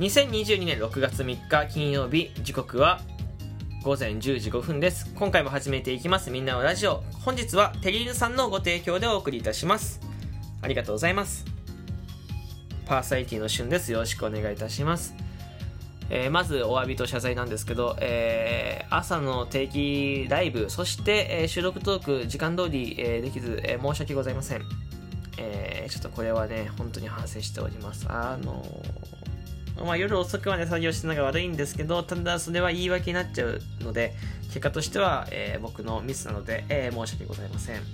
2022年6月3日金曜日時刻は午前10時5分です。今回も始めていきます。みんなのラジオ。本日はテリーヌさんのご提供でお送りいたします。ありがとうございます。パーサイティの旬です。よろしくお願いいたします。えー、まずお詫びと謝罪なんですけど、えー、朝の定期ライブ、そして、えー、収録トーク、時間通り、えできず、え申し訳ございません。えちょっとこれはね、本当に反省しております。あのまあ、夜遅くまで作業してるのが悪いんですけど、ただそれは言い訳になっちゃうので、結果としては、え僕のミスなので、え申し訳ございません。はい、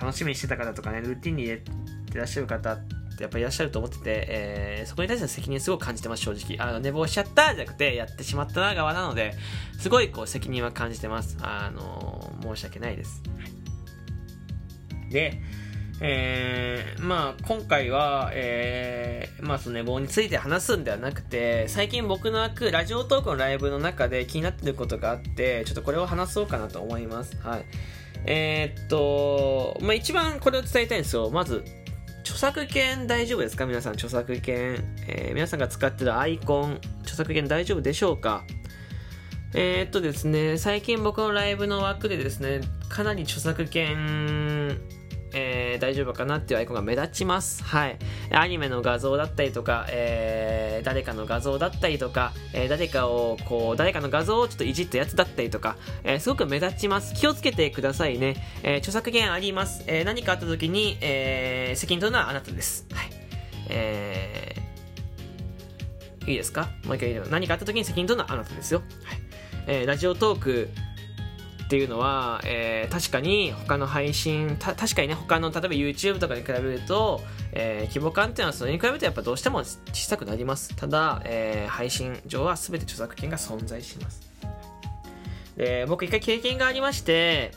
楽しみにしてた方とかね、ルーティンに入れてらっしゃる方ってやっぱいらっしゃると思ってて、えー、そこに対しての責任すごく感じてます、正直。あの、寝坊しちゃったじゃなくて、やってしまったな側なので、すごいこう責任は感じてます。あの申し訳ないです。で、えー、まあ今回は、えー、まあその寝坊について話すんではなくて、最近僕の開くラジオトークのライブの中で気になってることがあって、ちょっとこれを話そうかなと思います。はい。えー、っと、まあ一番これを伝えたいんですよ。まず、著作権大丈夫ですか？皆さん、著作権。えー、皆さんが使ってるアイコン、著作権大丈夫でしょうか？えー、っとですね、最近僕のライブの枠でですね、かなり著作権えー、大丈夫かなっていうアイコンが目立ちます。はい。アニメの画像だったりとか、えー、誰かの画像だったりとか、えー、誰かを、こう、誰かの画像をちょっといじったやつだったりとか、えー、すごく目立ちます。気をつけてくださいね。えー、著作権あります。えー、何かあった時に、えー、責任取るのはあなたです。はい。えー、いいですか？もう一回言う何かあった時に責任取るのはあなたですよ。はい。えー、ラジオトーク、っていうのは、えー、確かに他の配信確かにね他の例えば YouTube とかに比べると、えー、規模感っていうのはそれに比べてやっぱどうしても小さくなります。ただ、えー、配信上は全て著作権が存在します。で僕一回経験がありまして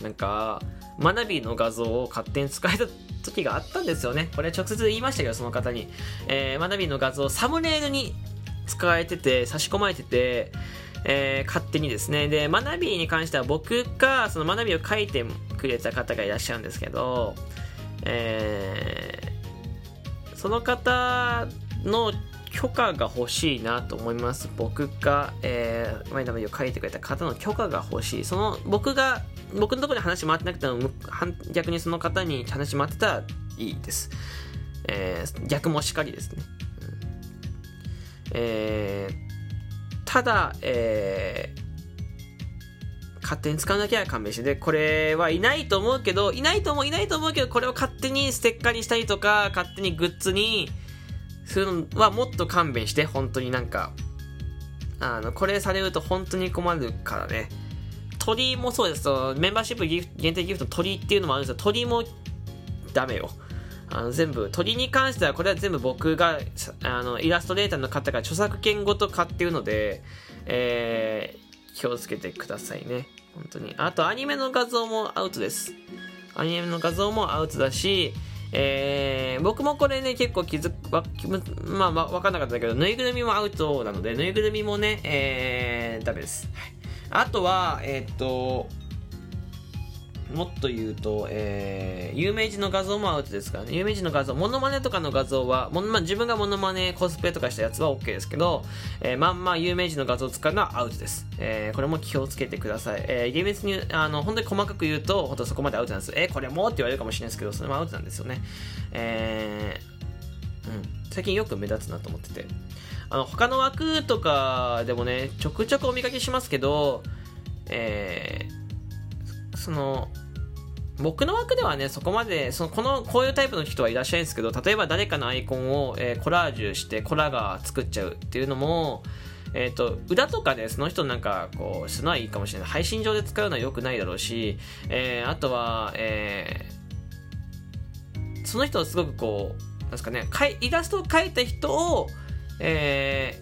なんか学びの画像を勝手に使えた時があったんですよね。これ直接言いましたけどその方に、えー、学びの画像をサムネイルに使えてて差し込まれててえー、勝手にですね。で、学びに関しては僕が、その学びを書いてくれた方がいらっしゃるんですけど、えー、その方の許可が欲しいなと思います。僕が、えー、学びを書いてくれた方の許可が欲しい。その、僕が、僕のところで話回ってなくても、逆にその方に話回ってたらいいです。えー、逆もしかりですね。うん、えーただ、えー、勝手に使わなきゃ勘弁して。で、これはいないと思うけど、いないと思う、いないと思うけど、これを勝手にステッカーにしたりとか、勝手にグッズにするのはもっと勘弁して、本当になんか、あの、これされると本当に困るからね。鳥もそうです、メンバーシップギフ限定ギフト鳥っていうのもあるんですよ。鳥もダメよ。あの全部、鳥に関してはこれは全部僕が、あの、イラストレーターの方が著作権ごと買ってるので、えー、気をつけてくださいね。本当に。あと、アニメの画像もアウトです。アニメの画像もアウトだし、えー、僕もこれね、結構気づく、まあ、まあ、わかんなかったけど、ぬいぐるみもアウトなので、ぬいぐるみもね、えー、ダメです。はい。あとは、えー、っと、もっと言うと、えー、有名人の画像もアウトですからね。有名人の画像、モノマネとかの画像は、もまあ、自分がモノマネ、コスプレとかしたやつは OK ですけど、えー、まんま有名人の画像を使うのはアウトです。えー、これも気をつけてください。えー、厳密に、あの、本当に細かく言うと、本当そこまでアウトなんです。えー、これもって言われるかもしれないですけど、それもアウトなんですよね。えー、うん。最近よく目立つなと思ってて。あの、他の枠とかでもね、ちょくちょくお見かけしますけど、えー、その、僕の枠ではね、そこまで、その、この、こういうタイプの人はいらっしゃるんですけど、例えば誰かのアイコンを、えー、コラージュして、コラが作っちゃうっていうのも、えっ、ー、と、裏とかでその人なんか、こう、するのはいいかもしれない。配信上で使うのは良くないだろうし、えー、あとは、えー、その人をすごくこう、なんですかね、かいイラストを描いた人を、え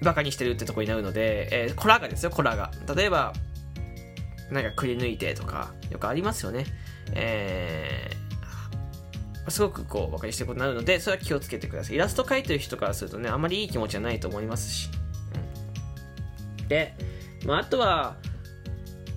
ー、バカにしてるってとこになるので、えー、コラがですよ、コラが。例えば、なんかくり抜いてとか、よくありますよね。えー、すごくこう、分かりしてることになるので、それは気をつけてください。イラスト描いてる人からするとね、あまりいい気持ちはないと思いますし。うん、で、まあ、あとは、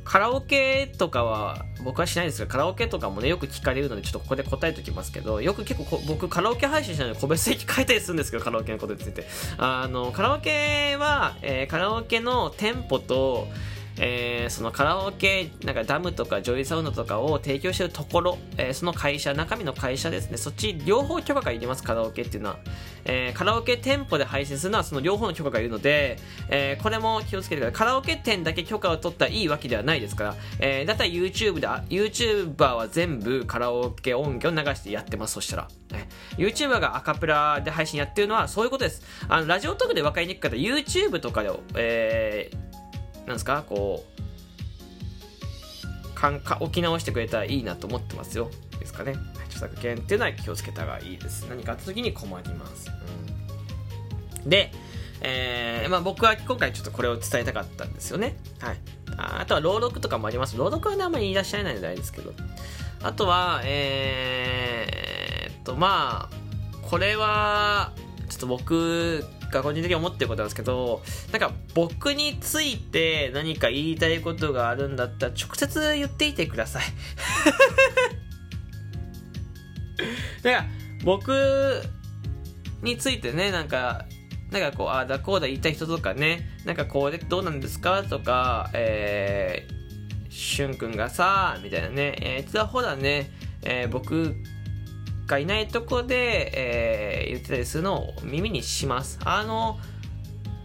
カラオケとかは僕はしないですがカラオケとかもねよく聞かれるのでちょっとここで答えておきますけどよく結構僕カラオケ配信したので個別的書いたりするんですけどカラオケのことについてあのカラオケは、えー、カラオケの店舗とえー、そのカラオケなんかダムとか JOYSOUND とかを提供してるところ、えー、その会社中身の会社ですね。そっち両方許可がいりますカラオケっていうのは、えー、カラオケ店舗で配信するのはその両方の許可がいるので、えこれも気をつけてください。カラオケ店だけ許可を取ったらいいわけではないですから、えだったら YouTube で YouTuber は全部カラオケ音源を流してやってますそしたら、ね、YouTuber がアカペラで配信やってるのはそういうことです。あのラジオトークで分かりにくかったら YouTube とかで、えーなんですか？こうかんか置き直してくれたらいいなと思ってますよですかね著作権っていうのは気をつけた方がいいです何かあった時に困ります、うん、でえー、まあ、僕は今回ちょっとこれを伝えたかったんですよね。はい。あとは朗読とかもあります。朗読はね、あんまりいらっしゃらないのであれですけど。あとは、えー、っと、まあ、これは、ちょっと僕が個人的に思ってることなんですけど、なんか僕について何か言いたいことがあるんだったら直接言っていてください。だか僕についてね、なんか、なんかこう、ああだこうだ言いたい人とかね、なんかこうでどうなんですかとか、えー、しゅんくんがさ、みたいなね、えー、実はほらね、えー、僕がいないとこで、えー、言ってたりするのを耳にします。あの、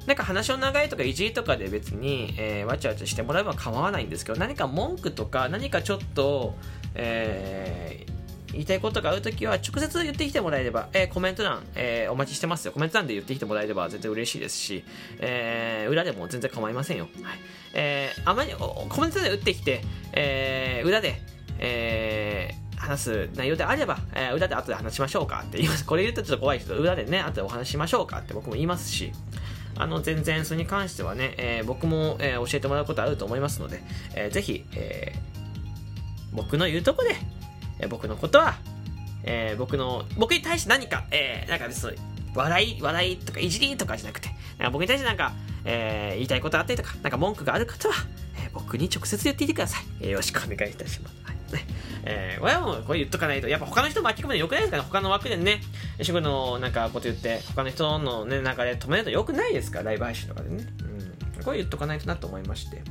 なんか話の長いとかいじりとかで別に、えー、わちゃわちゃしてもらえば構わないんですけど、何か文句とか何かちょっと、えー、言いたいことがあるときは直接言ってきてもらえれば、えー、コメント欄、えー、お待ちしてますよ。コメント欄で言ってきてもらえれば全然嬉しいですし、えー、裏でも全然構いませんよ。はい。えー、あまりコメントで打ってきて、えー、裏で、えー、話す内容であれば、えー、裏で後で話しましょうかって言います。これ言うとちょっと怖いけど、裏でね、後でお話しましょうかって僕も言いますし、あの、全然それに関してはね、えー、僕も、えー、教えてもらうことあると思いますので、えー、ぜひ、えー、僕の言うとこで、えー、僕のことは、えー、僕の、僕に対して何か、えー、なんかですね、笑い、笑いとかいじりとかじゃなくて、なんか僕に対してなんか、えー、言いたいことあったりとか、なんか文句がある方は、えー、僕に直接言っていてください。よろしくお願いいたします。はいね えー、親もこれ言っとかないと、やっぱ他の人巻き込むのよくないですかね？他の枠でね、主婦のなんかこと言って、他の人のね、流れ止めるとよくないですか？ライブ配信とかでね。うん。これ言っとかないとなと思いまして。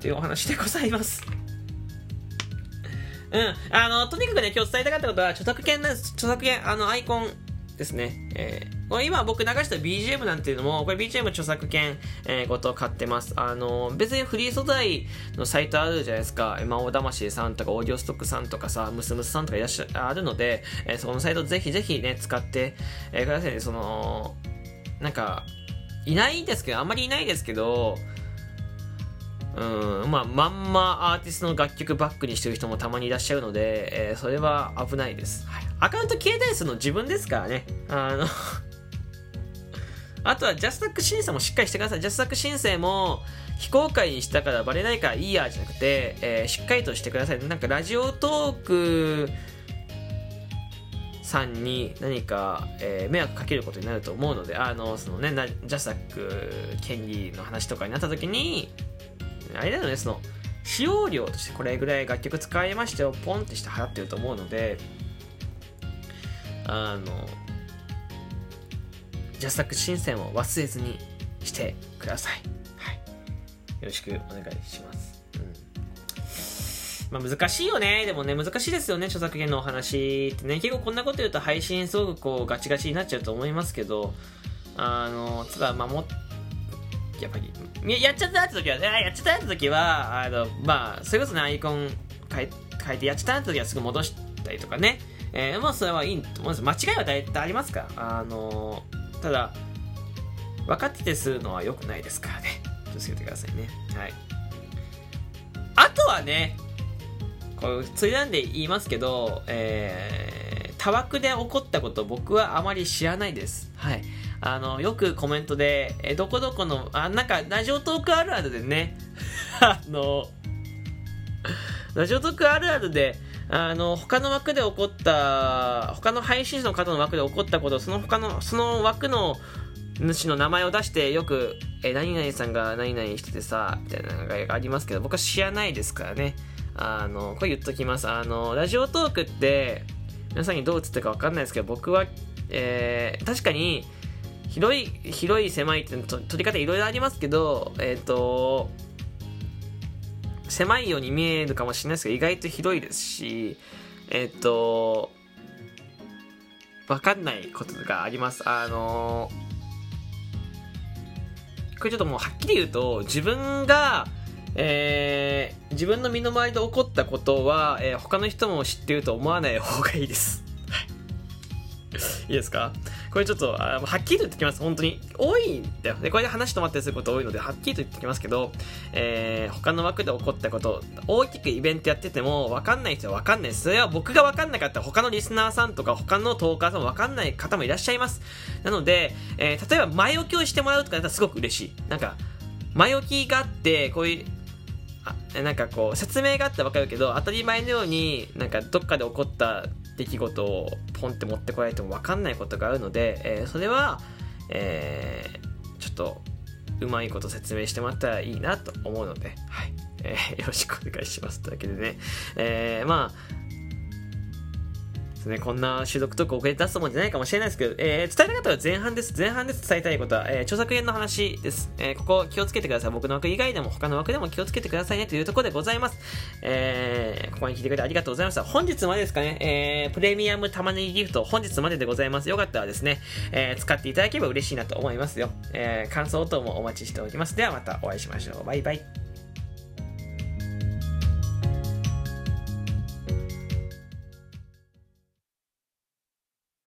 というお話でございます。うん。あの、とにかくね、今日伝えたかったことは、著作権です。著作権、あの、アイコンですね。えーこれ今僕流した BGM なんていうのも、これ BGM 著作権、えー、ごと買ってます。あの、別にフリー素材のサイトあるじゃないですか。魔王魂さんとか、オーディオストックさんとかさ、ムスムスさんとかいらっしゃ、あるので、えー、そこのサイトぜひぜひね、使って、えー、くださいね。その、なんか、いないんですけど、あんまりいないですけど、うん、まあ、まんまアーティストの楽曲バックにしてる人もたまにいらっしゃるので、えー、それは危ないです。はい。アカウント消えたりするの自分ですからね。あの あとはジャスタック申請もしっかりしてください。ジャスタック申請も非公開にしたからバレないからいいやじゃなくて、えー、しっかりとしてください。なんかラジオトークさんに何か、えー、迷惑かけることになると思うので、あの、そのね、ジャスタック権利の話とかになった時に、あれだよね、その、使用料としてこれぐらい楽曲使いましたよ、ポンってして払ってると思うので、あの、ジャスタック申請も忘れずにしてください。はい。よろしくお願いします。まあ難しいよね。でもね、難しいですよね。著作権のお話ってね。結構こんなこと言うと配信すごくこうガチガチになっちゃうと思いますけど、あの、ただ守っやっぱり、やっちゃったって時は、やっちゃったって時は、あの、まあ、それこそね、アイコン変え変えてやっちゃったって時はすぐ戻したりとかね。えー、まあ、それはいいと思うんです。間違いは大体ありますか？ら。あのただ、分かっててするのは良くないですからね。気をつけてくださいね。はい。あとはね、こう、ついなんで言いますけど、えー、たわくで起こったこと僕はあまり知らないです。はい。あの、よくコメントで、え、どこどこの、あ、なんか、ラジオトークあるあるでね、あの、ラジオトークあるあるで、あの、他の枠で起こった、他の配信者の方の枠で起こったこと、その他の、その枠の主の名前を出してよく、え、何々さんが何々しててさ、みたいなのがありますけど、僕は知らないですからね。あの、これ言っときます。あの、ラジオトークって、皆さんにどう映ったかわかんないですけど、僕は、えー、確かに、広い、広い狭いって取り方いろいろありますけど、えっ、ー、と、狭いように見えるかもしれないですけど、意外と広いですし、えっ、と、わかんないことがあります。あのこれちょっともうはっきり言うと、自分が、えー、自分の身の回りで起こったことは、えー、他の人も知ってると思わない方がいいです。いいですか？これちょっと、あはっきりと言ってきます。本当に。多いんだよ。で、これで話止まったりすること多いので、はっきりと言ってきますけど、えー、他の枠で起こったこと、大きくイベントやってても、わかんない人はわかんないです。それは僕がわかんなかったら、他のリスナーさんとか、他のトーカーさんもわかんない方もいらっしゃいます。なので、えー、例えば前置きをしてもらうとかだったらすごく嬉しい。なんか、前置きがあって、こういう、あなんかこう説明があってわかるけど当たり前のようになんかどっかで起こった出来事をポンって持ってこられても分かんないことがあるので、えー、それは、えー、ちょっとうまいこと説明してもらったらいいなと思うので、はい。えー、よろしくお願いします。というわけでね、えー、まあですね、こんな収録とか遅れて出すもんじゃないかもしれないですけど、えー、伝えたかったら前半です。前半です伝えたいことは、えー、著作権の話です。えー、ここ気をつけてください。僕の枠以外でも他の枠でも気をつけてくださいねというところでございます。えー、ここに聞いてくれてありがとうございました。本日までですかね、えー、プレミアム玉ねぎギフト、本日まででございます。よかったらですね、えー、使っていただければ嬉しいなと思いますよ。えー、感想等もお待ちしております。ではまたお会いしましょう。バイバイ。